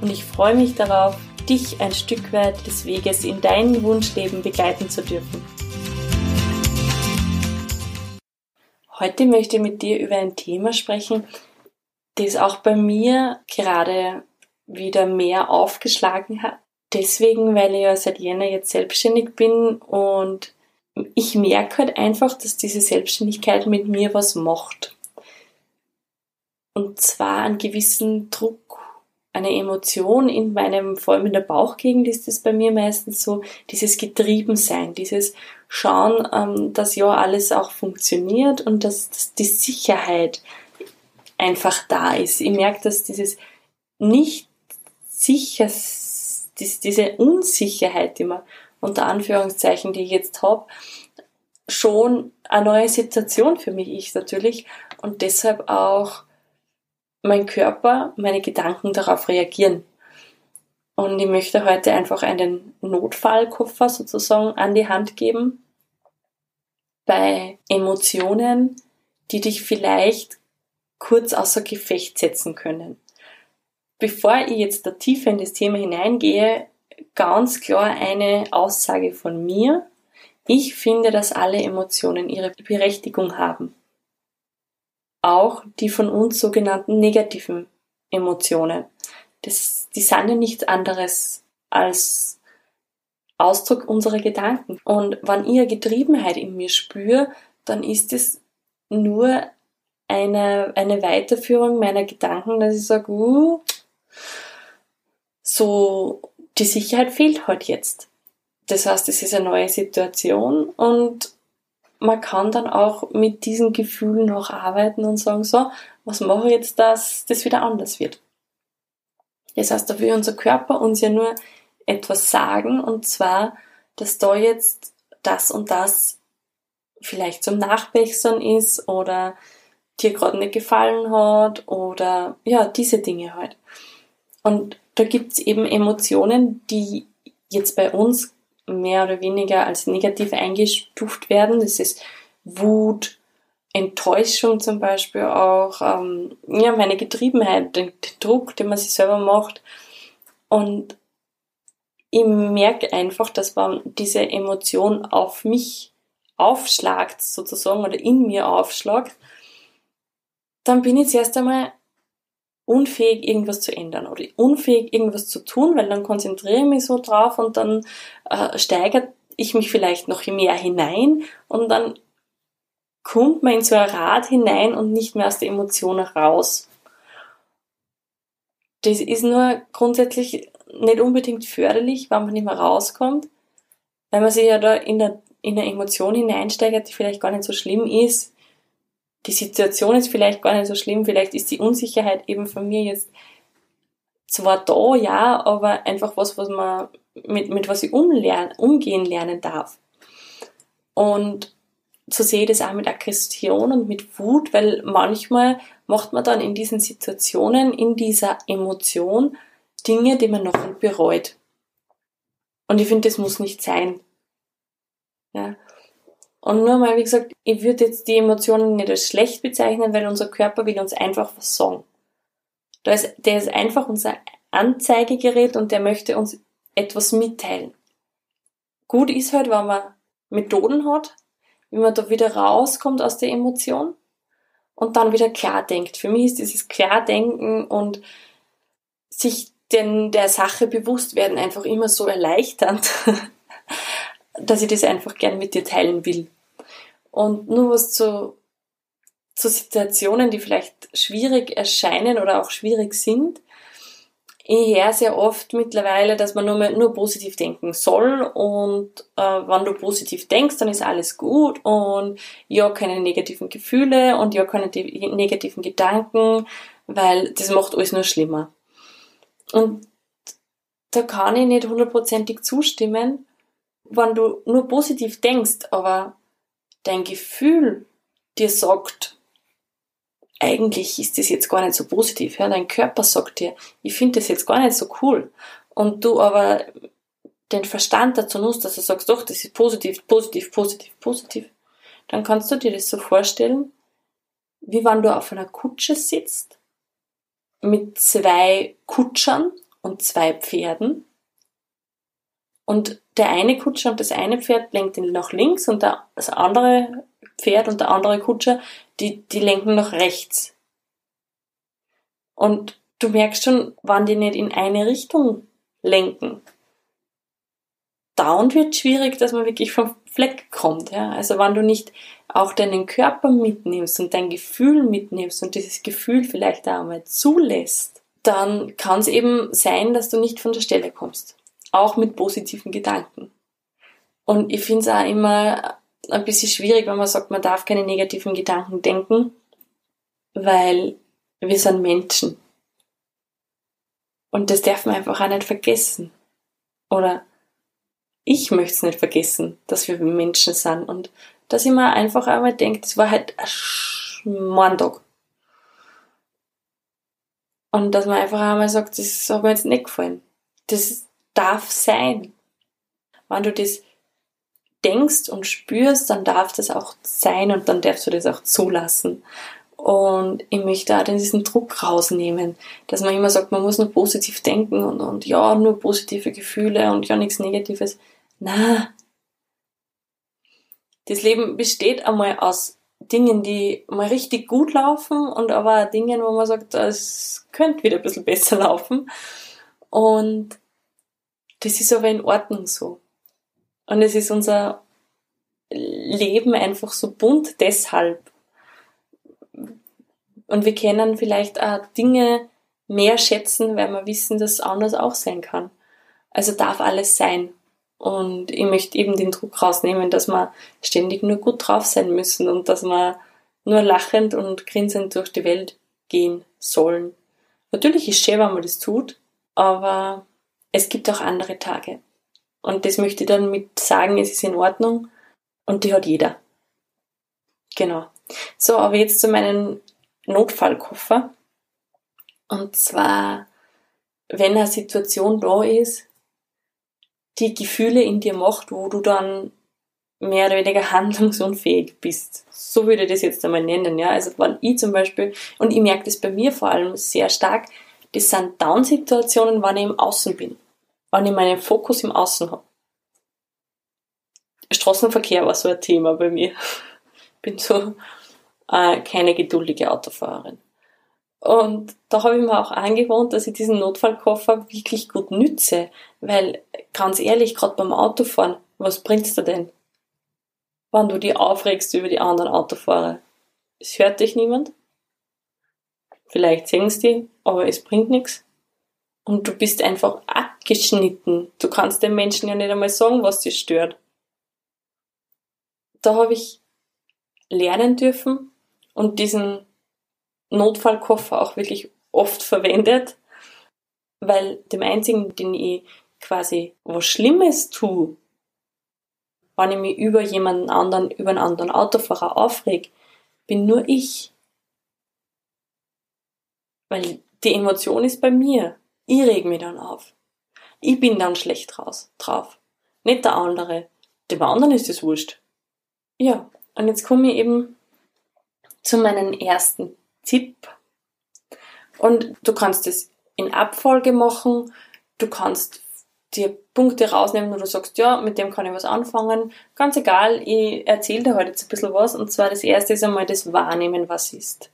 und ich freue mich darauf, dich ein Stück weit des Weges in dein Wunschleben begleiten zu dürfen. Heute möchte ich mit dir über ein Thema sprechen, das auch bei mir gerade wieder mehr aufgeschlagen hat. Deswegen, weil ich ja seit Jänner jetzt selbstständig bin und ich merke halt einfach, dass diese Selbstständigkeit mit mir was macht. Und zwar einen gewissen Druck eine Emotion in meinem, vor allem in der Bauchgegend ist es bei mir meistens so, dieses Getriebensein, dieses Schauen, ähm, dass ja alles auch funktioniert und dass, dass die Sicherheit einfach da ist. Ich merke, dass dieses nicht sicher, diese Unsicherheit, die man unter Anführungszeichen, die ich jetzt habe, schon eine neue Situation für mich ist natürlich und deshalb auch mein Körper, meine Gedanken darauf reagieren. Und ich möchte heute einfach einen Notfallkoffer sozusagen an die Hand geben bei Emotionen, die dich vielleicht kurz außer Gefecht setzen können. Bevor ich jetzt da tiefer in das Thema hineingehe, ganz klar eine Aussage von mir. Ich finde, dass alle Emotionen ihre Berechtigung haben auch die von uns sogenannten negativen Emotionen. Das, die sind ja nichts anderes als Ausdruck unserer Gedanken. Und wenn ich eine Getriebenheit in mir spüre, dann ist es nur eine, eine Weiterführung meiner Gedanken, dass ich sage, uh, so, die Sicherheit fehlt halt jetzt. Das heißt, es ist eine neue Situation und man kann dann auch mit diesen Gefühlen noch arbeiten und sagen, so, was mache ich jetzt, dass das wieder anders wird. Das heißt, da will unser Körper uns ja nur etwas sagen, und zwar, dass da jetzt das und das vielleicht zum Nachbessern ist oder dir gerade nicht gefallen hat oder ja, diese Dinge halt. Und da gibt's eben Emotionen, die jetzt bei uns mehr oder weniger als negativ eingestuft werden. Das ist Wut, Enttäuschung zum Beispiel auch, ähm, ja, meine Getriebenheit, den, den Druck, den man sich selber macht. Und ich merke einfach, dass wenn diese Emotion auf mich aufschlagt, sozusagen, oder in mir aufschlagt, dann bin ich zuerst einmal unfähig, irgendwas zu ändern oder unfähig, irgendwas zu tun, weil dann konzentriere ich mich so drauf und dann äh, steigert ich mich vielleicht noch mehr hinein und dann kommt man in so ein Rad hinein und nicht mehr aus der Emotion raus. Das ist nur grundsätzlich nicht unbedingt förderlich, wenn man nicht mehr rauskommt, weil man sich ja da in der, in der Emotion hineinsteigert, die vielleicht gar nicht so schlimm ist, die Situation ist vielleicht gar nicht so schlimm, vielleicht ist die Unsicherheit eben von mir jetzt zwar da, ja, aber einfach was, was man, mit, mit was ich umlernen, umgehen lernen darf. Und so sehe ich das auch mit Aggression und mit Wut, weil manchmal macht man dann in diesen Situationen, in dieser Emotion Dinge, die man noch bereut. Und ich finde, das muss nicht sein. Ja. Und nur mal, wie gesagt, ich würde jetzt die Emotionen nicht als schlecht bezeichnen, weil unser Körper will uns einfach was sagen. Da ist, der ist einfach unser Anzeigegerät und der möchte uns etwas mitteilen. Gut ist halt, wenn man Methoden hat, wie man da wieder rauskommt aus der Emotion und dann wieder klar denkt. Für mich ist dieses Klardenken und sich den, der Sache bewusst werden einfach immer so erleichternd, dass ich das einfach gern mit dir teilen will. Und nur was zu, zu Situationen, die vielleicht schwierig erscheinen oder auch schwierig sind. Ich höre sehr oft mittlerweile, dass man nur, mal, nur positiv denken soll und äh, wenn du positiv denkst, dann ist alles gut und ja, keine negativen Gefühle und ja, keine negativen Gedanken, weil das macht alles nur schlimmer. Und da kann ich nicht hundertprozentig zustimmen, wenn du nur positiv denkst, aber dein Gefühl dir sagt, eigentlich ist das jetzt gar nicht so positiv. Ja? Dein Körper sagt dir, ich finde das jetzt gar nicht so cool. Und du aber den Verstand dazu nutzt, dass du sagst, doch, das ist positiv, positiv, positiv, positiv, dann kannst du dir das so vorstellen, wie wenn du auf einer Kutsche sitzt mit zwei Kutschern und zwei Pferden und der eine Kutscher und das eine Pferd lenkt ihn nach links und das andere Pferd und der andere Kutscher, die, die lenken nach rechts. Und du merkst schon, wann die nicht in eine Richtung lenken. Dauernd wird schwierig, dass man wirklich vom Fleck kommt. Ja? Also wenn du nicht auch deinen Körper mitnimmst und dein Gefühl mitnimmst und dieses Gefühl vielleicht auch einmal zulässt, dann kann es eben sein, dass du nicht von der Stelle kommst. Auch mit positiven Gedanken. Und ich finde es auch immer ein bisschen schwierig, wenn man sagt, man darf keine negativen Gedanken denken, weil wir sind Menschen. Und das darf man einfach auch nicht vergessen. Oder ich möchte es nicht vergessen, dass wir Menschen sind. Und dass ich mir einfach einmal denke, das war halt ein Schmorntag. Und dass man einfach einmal sagt, das hat mir jetzt nicht gefallen. Das darf sein. Wenn du das denkst und spürst, dann darf das auch sein und dann darfst du das auch zulassen. Und ich möchte auch diesen Druck rausnehmen, dass man immer sagt, man muss nur positiv denken und, und ja, nur positive Gefühle und ja, nichts Negatives. Na, das Leben besteht einmal aus Dingen, die mal richtig gut laufen und aber Dingen, wo man sagt, es könnte wieder ein bisschen besser laufen. Und das ist aber in Ordnung so. Und es ist unser Leben einfach so bunt deshalb. Und wir können vielleicht auch Dinge mehr schätzen, weil wir wissen, dass es anders auch sein kann. Also darf alles sein. Und ich möchte eben den Druck rausnehmen, dass wir ständig nur gut drauf sein müssen und dass wir nur lachend und grinsend durch die Welt gehen sollen. Natürlich ist es schön, wenn man das tut, aber es gibt auch andere Tage. Und das möchte ich dann mit sagen, es ist in Ordnung und die hat jeder. Genau. So, aber jetzt zu meinem Notfallkoffer. Und zwar, wenn eine Situation da ist, die Gefühle in dir macht, wo du dann mehr oder weniger handlungsunfähig bist. So würde ich das jetzt einmal nennen, ja. Also wenn ich zum Beispiel, und ich merke das bei mir vor allem sehr stark, das sind Down-Situationen, wenn ich im Außen bin. Wenn ich meinen Fokus im Außen habe. Straßenverkehr war so ein Thema bei mir. Bin so äh, keine geduldige Autofahrerin. Und da habe ich mir auch angewohnt, dass ich diesen Notfallkoffer wirklich gut nütze. Weil, ganz ehrlich, gerade beim Autofahren, was bringt's dir denn? Wenn du dich aufregst über die anderen Autofahrer. Es hört dich niemand. Vielleicht sehen sie die, aber es bringt nichts. Und du bist einfach abgeschnitten. Du kannst den Menschen ja nicht einmal sagen, was dich stört. Da habe ich lernen dürfen und diesen Notfallkoffer auch wirklich oft verwendet, weil dem einzigen, den ich quasi was Schlimmes tue, wenn ich mich über jemanden anderen, über einen anderen Autofahrer aufreg, bin nur ich. Weil die Emotion ist bei mir. Ich reg mich dann auf. Ich bin dann schlecht raus, drauf. Nicht der andere. Dem anderen ist es wurscht. Ja, und jetzt komme ich eben zu meinem ersten Tipp. Und du kannst es in Abfolge machen. Du kannst dir Punkte rausnehmen, wo du sagst, ja, mit dem kann ich was anfangen. Ganz egal, ich erzähle dir heute jetzt ein bisschen was. Und zwar das erste ist einmal das Wahrnehmen, was ist.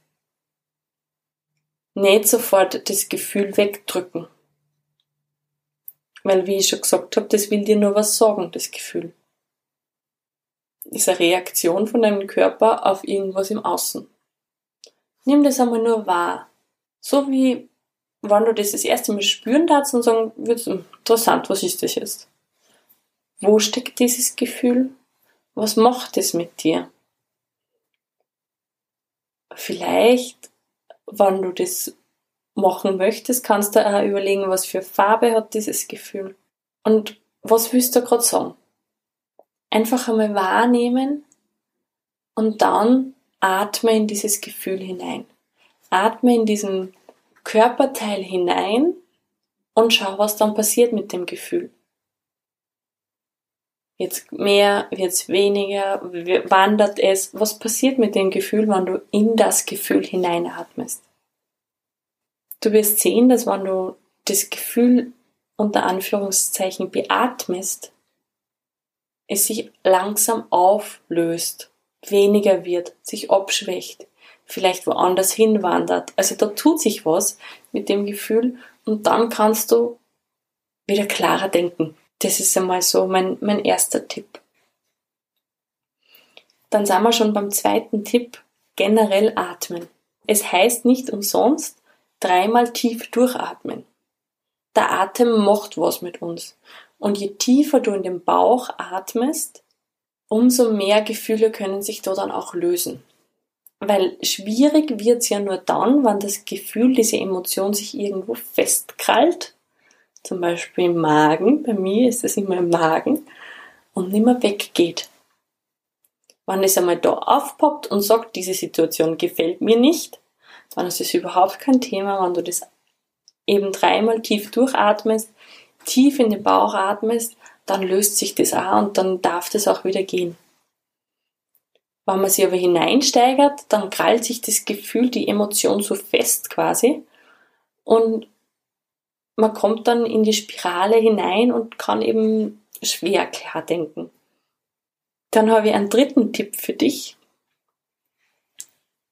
Nicht sofort das Gefühl wegdrücken. Weil, wie ich schon gesagt habe, das will dir nur was sagen, das Gefühl. Das ist eine Reaktion von deinem Körper auf irgendwas im Außen. Nimm das einmal nur wahr. So wie wenn du das das erste Mal spüren darfst und sagen würdest, hm, interessant, was ist das jetzt? Wo steckt dieses Gefühl? Was macht es mit dir? Vielleicht, wenn du das machen möchtest, kannst du auch überlegen, was für Farbe hat dieses Gefühl und was willst du gerade sagen. Einfach einmal wahrnehmen und dann atme in dieses Gefühl hinein. Atme in diesen Körperteil hinein und schau, was dann passiert mit dem Gefühl. Jetzt mehr, jetzt weniger, wandert es. Was passiert mit dem Gefühl, wenn du in das Gefühl hineinatmest? Du wirst sehen, dass wenn du das Gefühl unter Anführungszeichen beatmest, es sich langsam auflöst, weniger wird, sich abschwächt, vielleicht woanders hinwandert. Also da tut sich was mit dem Gefühl und dann kannst du wieder klarer denken. Das ist einmal so mein, mein erster Tipp. Dann sind wir schon beim zweiten Tipp, generell atmen. Es heißt nicht umsonst dreimal tief durchatmen. Der Atem macht was mit uns. Und je tiefer du in den Bauch atmest, umso mehr Gefühle können sich da dann auch lösen. Weil schwierig wird's ja nur dann, wenn das Gefühl, diese Emotion sich irgendwo festkrallt zum Beispiel im Magen, bei mir ist es immer im Magen und nicht mehr weggeht. Wenn es einmal da aufpoppt und sagt, diese Situation gefällt mir nicht, dann ist es überhaupt kein Thema, wenn du das eben dreimal tief durchatmest, tief in den Bauch atmest, dann löst sich das auch und dann darf das auch wieder gehen. Wenn man sich aber hineinsteigert, dann krallt sich das Gefühl, die Emotion so fest quasi und man kommt dann in die Spirale hinein und kann eben schwer klar denken. Dann habe ich einen dritten Tipp für dich.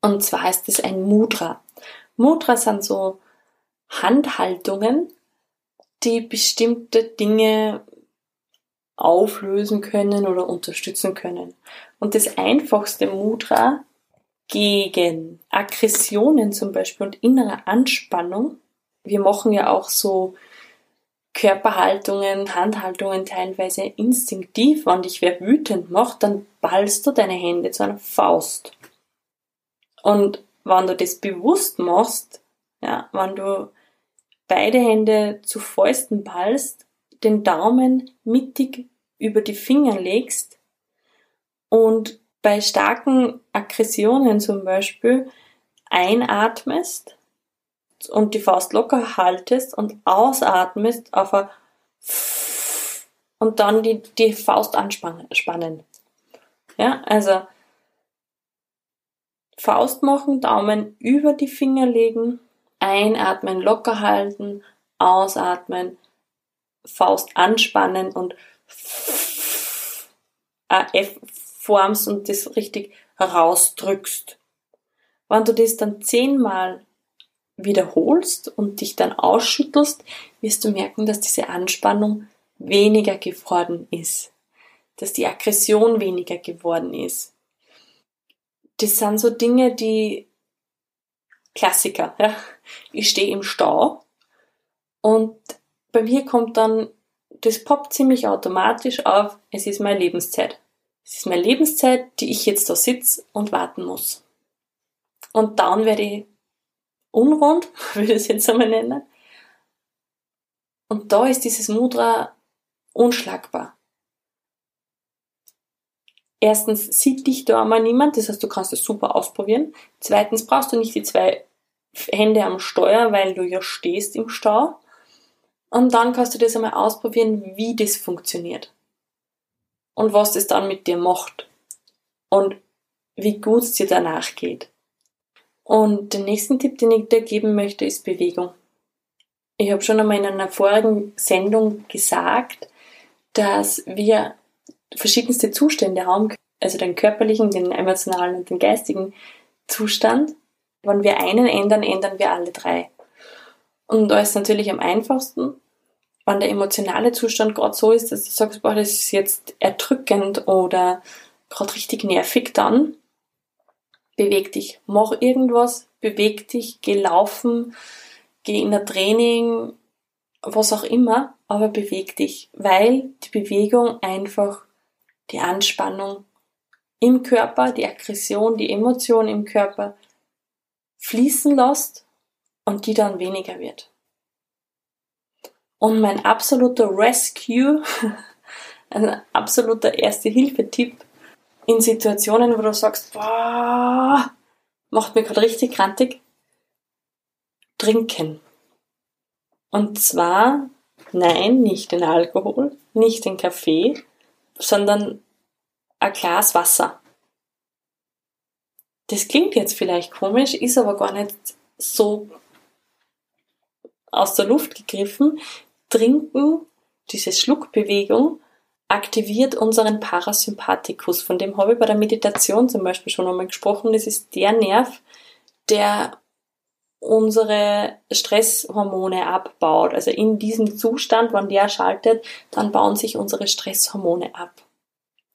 Und zwar ist es ein Mudra. Mudra sind so Handhaltungen, die bestimmte Dinge auflösen können oder unterstützen können. Und das einfachste Mudra gegen Aggressionen zum Beispiel und innere Anspannung wir machen ja auch so Körperhaltungen, Handhaltungen teilweise instinktiv. Wenn dich wer wütend macht, dann ballst du deine Hände zu einer Faust. Und wenn du das bewusst machst, ja, wenn du beide Hände zu Fäusten ballst, den Daumen mittig über die Finger legst und bei starken Aggressionen zum Beispiel einatmest und die Faust locker haltest und ausatmest auf ein und dann die, die Faust anspannen. Ja, also Faust machen, Daumen über die Finger legen, einatmen, locker halten, ausatmen, Faust anspannen und F formst und das richtig rausdrückst. Wenn du das dann zehnmal wiederholst und dich dann ausschüttelst, wirst du merken, dass diese Anspannung weniger geworden ist, dass die Aggression weniger geworden ist. Das sind so Dinge, die Klassiker. Ja? Ich stehe im Stau und bei mir kommt dann, das poppt ziemlich automatisch auf, es ist meine Lebenszeit. Es ist meine Lebenszeit, die ich jetzt da sitze und warten muss. Und dann werde ich unrund, würde ich es jetzt einmal nennen. Und da ist dieses Mudra unschlagbar. Erstens sieht dich da einmal niemand, das heißt, du kannst es super ausprobieren. Zweitens brauchst du nicht die zwei Hände am Steuer, weil du ja stehst im Stau. Und dann kannst du das einmal ausprobieren, wie das funktioniert. Und was das dann mit dir macht. Und wie gut es dir danach geht. Und den nächsten Tipp, den ich dir geben möchte, ist Bewegung. Ich habe schon einmal in einer vorigen Sendung gesagt, dass wir verschiedenste Zustände haben, also den körperlichen, den emotionalen und den geistigen Zustand. Wenn wir einen ändern, ändern wir alle drei. Und da ist natürlich am einfachsten, wenn der emotionale Zustand gerade so ist, dass du sagst, boah, das ist jetzt erdrückend oder gerade richtig nervig, dann beweg dich, mach irgendwas, beweg dich, geh laufen, geh in ein Training, was auch immer, aber beweg dich, weil die Bewegung einfach die Anspannung im Körper, die Aggression, die Emotion im Körper fließen lässt und die dann weniger wird. Und mein absoluter Rescue, ein absoluter Erste-Hilfe-Tipp in Situationen, wo du sagst, boah, macht mir gerade richtig krantig, trinken. Und zwar, nein, nicht den Alkohol, nicht den Kaffee, sondern ein Glas Wasser. Das klingt jetzt vielleicht komisch, ist aber gar nicht so aus der Luft gegriffen. Trinken, diese Schluckbewegung, aktiviert unseren Parasympathikus. Von dem habe ich bei der Meditation zum Beispiel schon einmal gesprochen. Das ist der Nerv, der unsere Stresshormone abbaut. Also in diesem Zustand, wenn der schaltet, dann bauen sich unsere Stresshormone ab.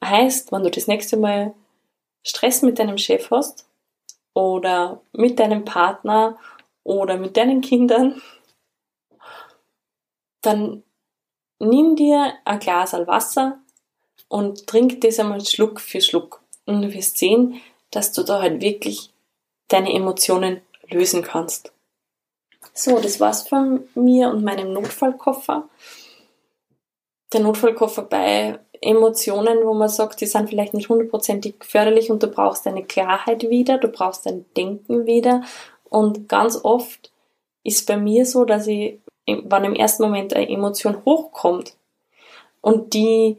Heißt, wenn du das nächste Mal Stress mit deinem Chef hast oder mit deinem Partner oder mit deinen Kindern, dann nimm dir ein Glas Wasser und trink das einmal Schluck für Schluck. Und du wirst sehen, dass du da halt wirklich deine Emotionen lösen kannst. So, das war's von mir und meinem Notfallkoffer. Der Notfallkoffer bei Emotionen, wo man sagt, die sind vielleicht nicht hundertprozentig förderlich und du brauchst deine Klarheit wieder, du brauchst dein Denken wieder. Und ganz oft ist bei mir so, dass ich, wenn im ersten Moment eine Emotion hochkommt und die,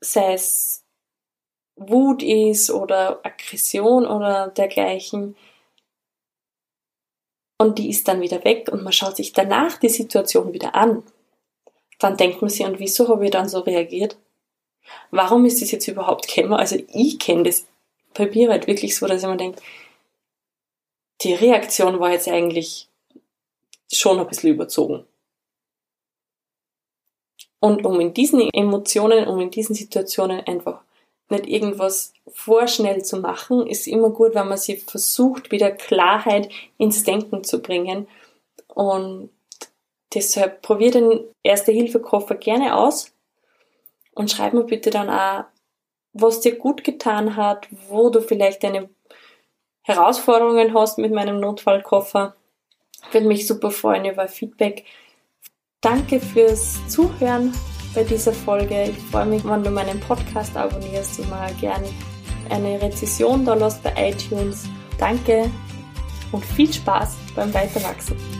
sei es Wut ist oder Aggression oder dergleichen, und die ist dann wieder weg und man schaut sich danach die Situation wieder an, dann denkt man sich, und wieso habe ich dann so reagiert? Warum ist das jetzt überhaupt gekommen? Also ich kenne das bei mir halt wirklich so, dass ich mir denke, die Reaktion war jetzt eigentlich schon ein bisschen überzogen. Und um in diesen Emotionen, um in diesen Situationen einfach nicht irgendwas vorschnell zu machen, ist immer gut, wenn man sie versucht, wieder Klarheit ins Denken zu bringen. Und deshalb probier den Erste-Hilfe-Koffer gerne aus und schreib mir bitte dann auch, was dir gut getan hat, wo du vielleicht deine Herausforderungen hast mit meinem Notfallkoffer. Würde mich super freuen über Feedback. Danke fürs Zuhören bei dieser Folge. Ich freue mich, wenn du meinen Podcast abonnierst und mal gerne eine Rezession da lässt bei iTunes. Danke und viel Spaß beim Weiterwachsen.